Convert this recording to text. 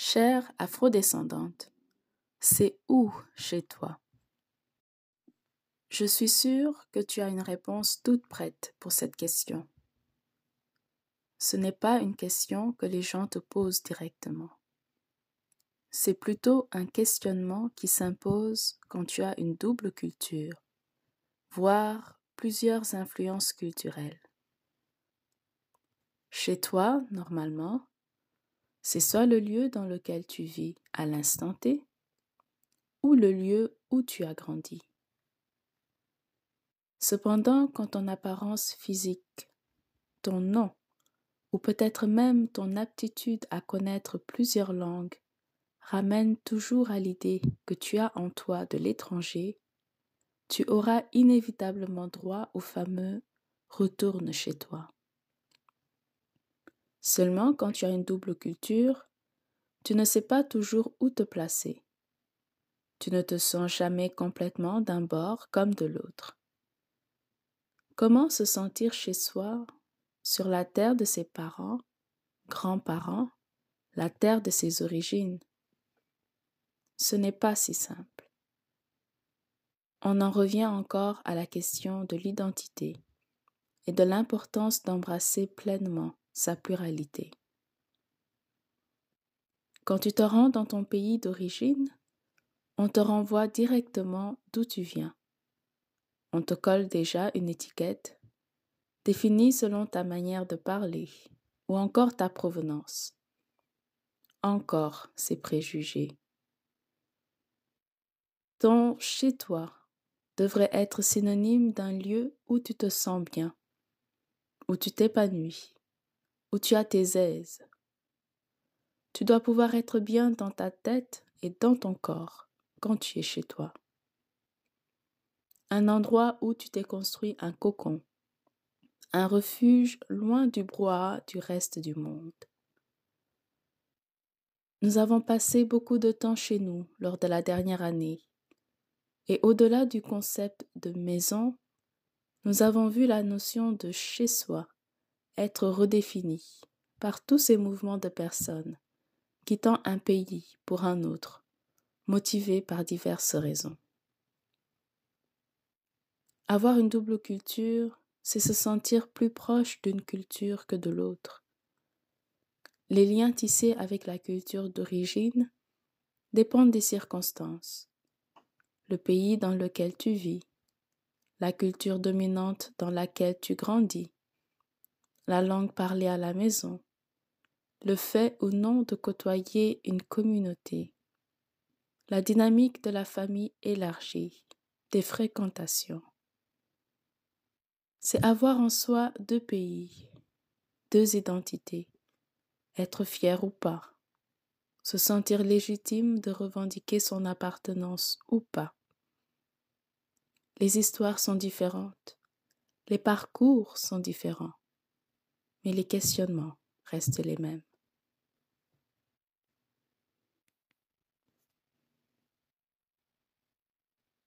Chère afrodescendante, c'est où chez toi? Je suis sûre que tu as une réponse toute prête pour cette question. Ce n'est pas une question que les gens te posent directement. C'est plutôt un questionnement qui s'impose quand tu as une double culture, voire plusieurs influences culturelles. Chez toi, normalement, c'est soit le lieu dans lequel tu vis à l'instant T, ou le lieu où tu as grandi. Cependant, quand ton apparence physique, ton nom, ou peut-être même ton aptitude à connaître plusieurs langues ramène toujours à l'idée que tu as en toi de l'étranger, tu auras inévitablement droit au fameux retourne chez toi. Seulement quand tu as une double culture, tu ne sais pas toujours où te placer. Tu ne te sens jamais complètement d'un bord comme de l'autre. Comment se sentir chez soi, sur la terre de ses parents, grands-parents, la terre de ses origines? Ce n'est pas si simple. On en revient encore à la question de l'identité et de l'importance d'embrasser pleinement sa pluralité. Quand tu te rends dans ton pays d'origine, on te renvoie directement d'où tu viens. On te colle déjà une étiquette définie selon ta manière de parler ou encore ta provenance. Encore ces préjugés. Ton chez toi devrait être synonyme d'un lieu où tu te sens bien, où tu t'épanouis, où tu as tes aises. Tu dois pouvoir être bien dans ta tête et dans ton corps quand tu es chez toi. Un endroit où tu t'es construit un cocon, un refuge loin du brouhaha du reste du monde. Nous avons passé beaucoup de temps chez nous lors de la dernière année, et au-delà du concept de maison, nous avons vu la notion de chez soi être redéfini par tous ces mouvements de personnes quittant un pays pour un autre, motivés par diverses raisons. Avoir une double culture, c'est se sentir plus proche d'une culture que de l'autre. Les liens tissés avec la culture d'origine dépendent des circonstances, le pays dans lequel tu vis, la culture dominante dans laquelle tu grandis, la langue parlée à la maison, le fait ou non de côtoyer une communauté, la dynamique de la famille élargie, des fréquentations. C'est avoir en soi deux pays, deux identités, être fier ou pas, se sentir légitime de revendiquer son appartenance ou pas. Les histoires sont différentes, les parcours sont différents mais les questionnements restent les mêmes.